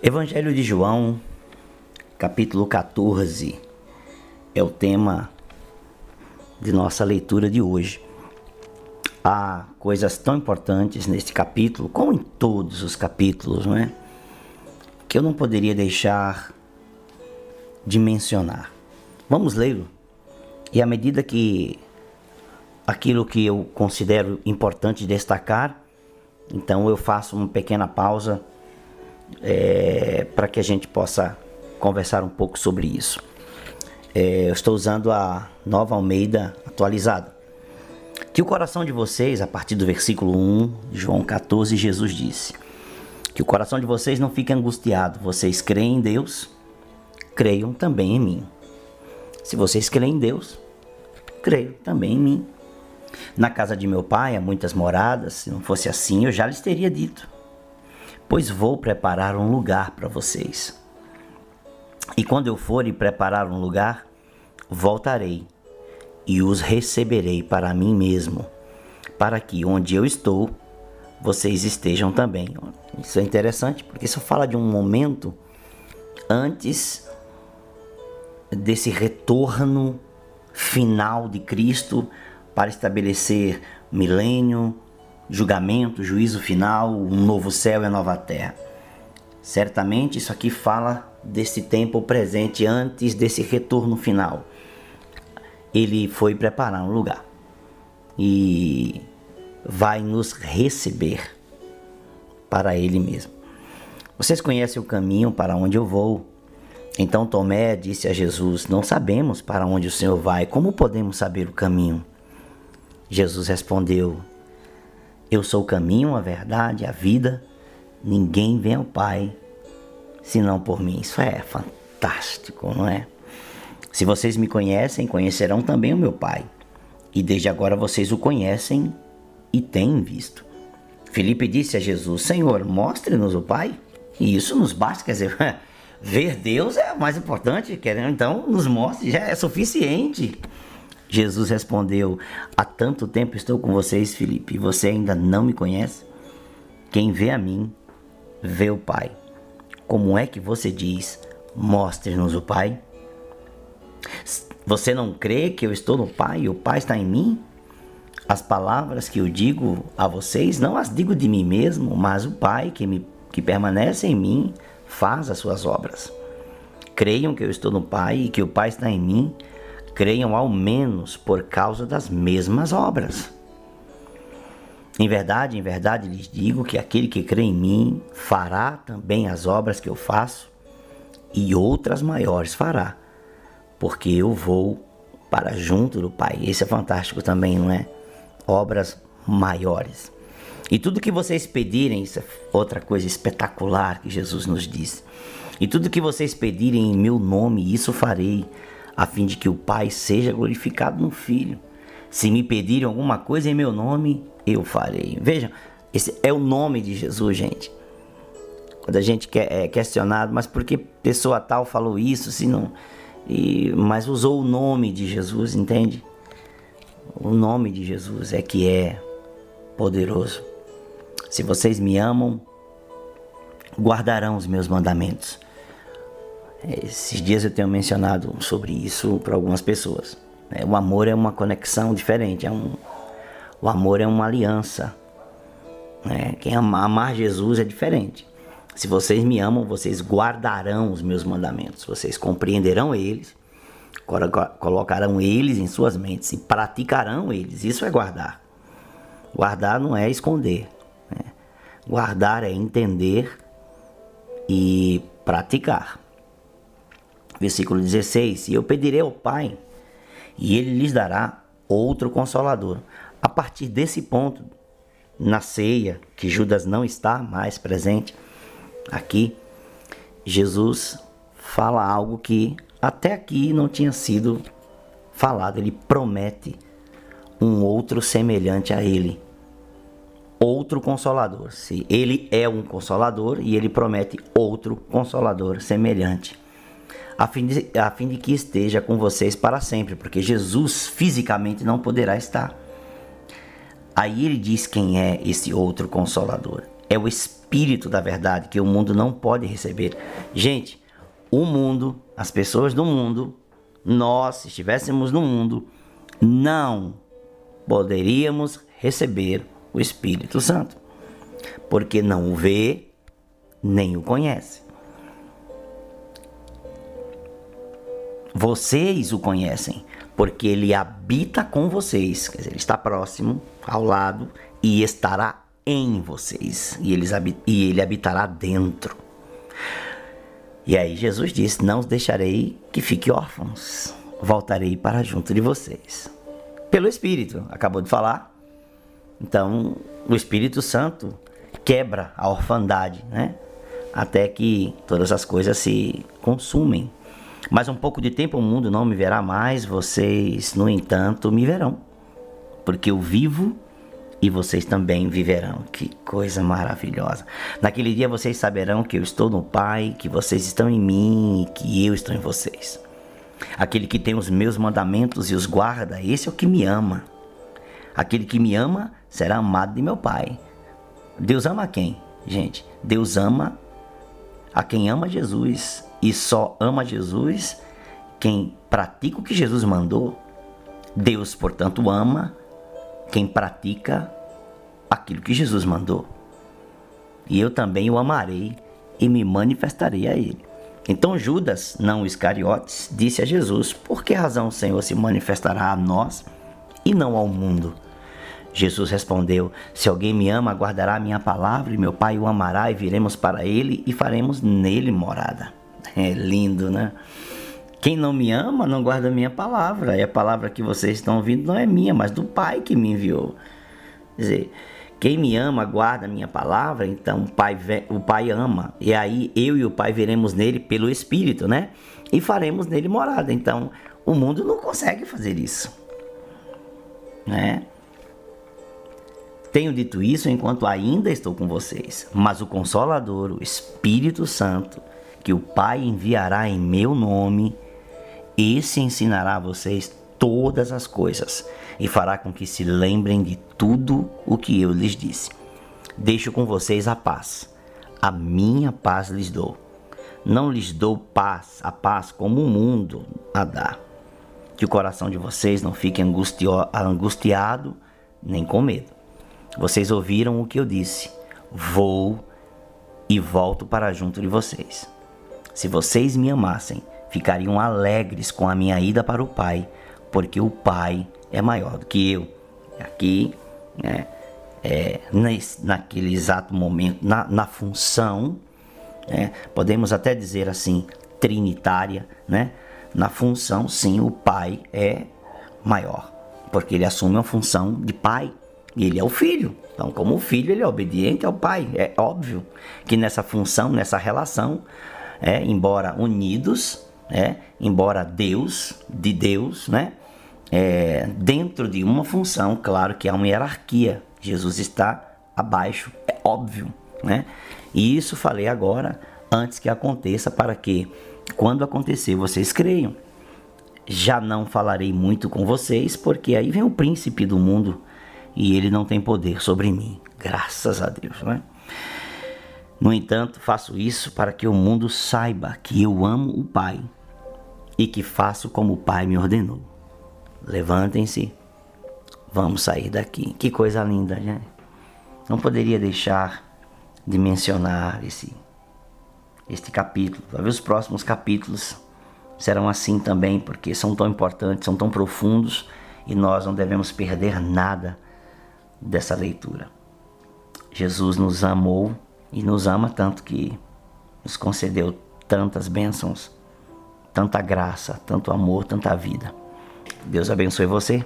Evangelho de João, capítulo 14, é o tema de nossa leitura de hoje. Há coisas tão importantes neste capítulo, como em todos os capítulos, não é? Que eu não poderia deixar de mencionar. Vamos lê-lo. E à medida que aquilo que eu considero importante destacar, então eu faço uma pequena pausa é, para que a gente possa conversar um pouco sobre isso. É, eu estou usando a nova Almeida atualizada. Que o coração de vocês, a partir do versículo 1 de João 14, Jesus disse: Que o coração de vocês não fique angustiado. Vocês creem em Deus, creiam também em mim. Se vocês creem em Deus, creiam também em mim. Na casa de meu pai há muitas moradas, se não fosse assim eu já lhes teria dito pois vou preparar um lugar para vocês. E quando eu for e preparar um lugar, voltarei e os receberei para mim mesmo, para que onde eu estou, vocês estejam também. Isso é interessante, porque isso fala de um momento antes desse retorno final de Cristo para estabelecer milênio, julgamento, juízo final, um novo céu e nova terra. Certamente isso aqui fala desse tempo presente antes desse retorno final. Ele foi preparar um lugar e vai nos receber para ele mesmo. Vocês conhecem o caminho para onde eu vou. Então Tomé disse a Jesus: Não sabemos para onde o Senhor vai, como podemos saber o caminho? Jesus respondeu: eu sou o caminho, a verdade, a vida. Ninguém vem ao Pai senão por mim. Isso é fantástico, não é? Se vocês me conhecem, conhecerão também o meu Pai. E desde agora vocês o conhecem e têm visto. Felipe disse a Jesus: Senhor, mostre-nos o Pai. E isso nos basta, quer dizer, ver Deus é o mais importante, querendo então nos mostre, já é suficiente. Jesus respondeu: Há tanto tempo estou com vocês, Felipe, e você ainda não me conhece? Quem vê a mim, vê o Pai. Como é que você diz: Mostre-nos o Pai? Você não crê que eu estou no Pai e o Pai está em mim? As palavras que eu digo a vocês não as digo de mim mesmo, mas o Pai que, me, que permanece em mim faz as suas obras. Creiam que eu estou no Pai e que o Pai está em mim creiam ao menos por causa das mesmas obras. Em verdade, em verdade lhes digo que aquele que crê em mim fará também as obras que eu faço e outras maiores fará, porque eu vou para junto do Pai. Esse é fantástico também, não é? Obras maiores. E tudo que vocês pedirem, isso é outra coisa espetacular que Jesus nos diz. E tudo que vocês pedirem em meu nome, isso farei, a fim de que o Pai seja glorificado no Filho. Se me pedirem alguma coisa em meu nome, eu farei. Vejam, esse é o nome de Jesus, gente. Quando a gente é questionado, mas por que pessoa tal falou isso, se não. E, mas usou o nome de Jesus, entende? O nome de Jesus é que é poderoso. Se vocês me amam, guardarão os meus mandamentos. Esses dias eu tenho mencionado sobre isso para algumas pessoas. Né? O amor é uma conexão diferente, é um, o amor é uma aliança. Né? Quem ama, amar Jesus é diferente. Se vocês me amam, vocês guardarão os meus mandamentos, vocês compreenderão eles, colocarão eles em suas mentes e praticarão eles. Isso é guardar. Guardar não é esconder. Né? Guardar é entender e praticar. Versículo 16: E eu pedirei ao Pai, e ele lhes dará outro consolador. A partir desse ponto, na ceia, que Judas não está mais presente aqui, Jesus fala algo que até aqui não tinha sido falado. Ele promete um outro semelhante a ele. Outro consolador. Se ele é um consolador e ele promete outro consolador semelhante a fim, de, a fim de que esteja com vocês para sempre, porque Jesus fisicamente não poderá estar. Aí ele diz quem é esse outro consolador. é o Espírito da verdade que o mundo não pode receber. Gente, o mundo, as pessoas do mundo, nós, se estivéssemos no mundo, não poderíamos receber o Espírito Santo, porque não o vê nem o conhece. Vocês o conhecem, porque ele habita com vocês, quer dizer, ele está próximo, ao lado e estará em vocês, e, eles, e ele habitará dentro. E aí Jesus disse: Não os deixarei que fiquem órfãos, voltarei para junto de vocês. Pelo Espírito, acabou de falar. Então, o Espírito Santo quebra a orfandade, né? Até que todas as coisas se consumem. Mas um pouco de tempo o mundo não me verá mais, vocês, no entanto, me verão. Porque eu vivo e vocês também viverão. Que coisa maravilhosa. Naquele dia vocês saberão que eu estou no Pai, que vocês estão em mim e que eu estou em vocês. Aquele que tem os meus mandamentos e os guarda, esse é o que me ama. Aquele que me ama será amado de meu Pai. Deus ama quem? Gente, Deus ama a quem ama Jesus e só ama Jesus quem pratica o que Jesus mandou. Deus, portanto, ama quem pratica aquilo que Jesus mandou. E eu também o amarei e me manifestarei a ele. Então Judas, não Iscariotes, disse a Jesus: Por que razão o Senhor se manifestará a nós e não ao mundo? Jesus respondeu: Se alguém me ama, guardará a minha palavra, e meu Pai o amará, e viremos para ele e faremos nele morada. É lindo, né? Quem não me ama não guarda minha palavra. E a palavra que vocês estão ouvindo não é minha, mas do Pai que me enviou. Quer dizer, quem me ama guarda a minha palavra, então o Pai, o Pai ama. E aí eu e o Pai veremos nele pelo Espírito, né? E faremos nele morada. Então o mundo não consegue fazer isso. Né? Tenho dito isso enquanto ainda estou com vocês, mas o Consolador, o Espírito Santo, que o Pai enviará em meu nome, esse ensinará a vocês todas as coisas e fará com que se lembrem de tudo o que eu lhes disse. Deixo com vocês a paz. A minha paz lhes dou. Não lhes dou paz, a paz como o mundo a dá. Que o coração de vocês não fique angustiado nem com medo. Vocês ouviram o que eu disse. Vou e volto para junto de vocês. Se vocês me amassem, ficariam alegres com a minha ida para o Pai, porque o Pai é maior do que eu. Aqui, né, é, nesse, naquele exato momento, na, na função, né, podemos até dizer assim, trinitária, né? Na função, sim, o Pai é maior, porque ele assume a função de Pai e ele é o Filho. Então, como o Filho, ele é obediente ao Pai. É óbvio que nessa função, nessa relação, é, embora unidos, é, embora Deus, de Deus, né, é, dentro de uma função, claro que há uma hierarquia. Jesus está abaixo, é óbvio, né? E isso falei agora, antes que aconteça, para que, quando acontecer, vocês creiam. Já não falarei muito com vocês, porque aí vem o príncipe do mundo e ele não tem poder sobre mim, graças a Deus, né? No entanto, faço isso para que o mundo saiba que eu amo o Pai e que faço como o Pai me ordenou. Levantem-se, vamos sair daqui. Que coisa linda, né? Não poderia deixar de mencionar esse este capítulo. Talvez os próximos capítulos serão assim também, porque são tão importantes, são tão profundos e nós não devemos perder nada dessa leitura. Jesus nos amou e nos ama tanto que nos concedeu tantas bênçãos, tanta graça, tanto amor, tanta vida. Deus abençoe você.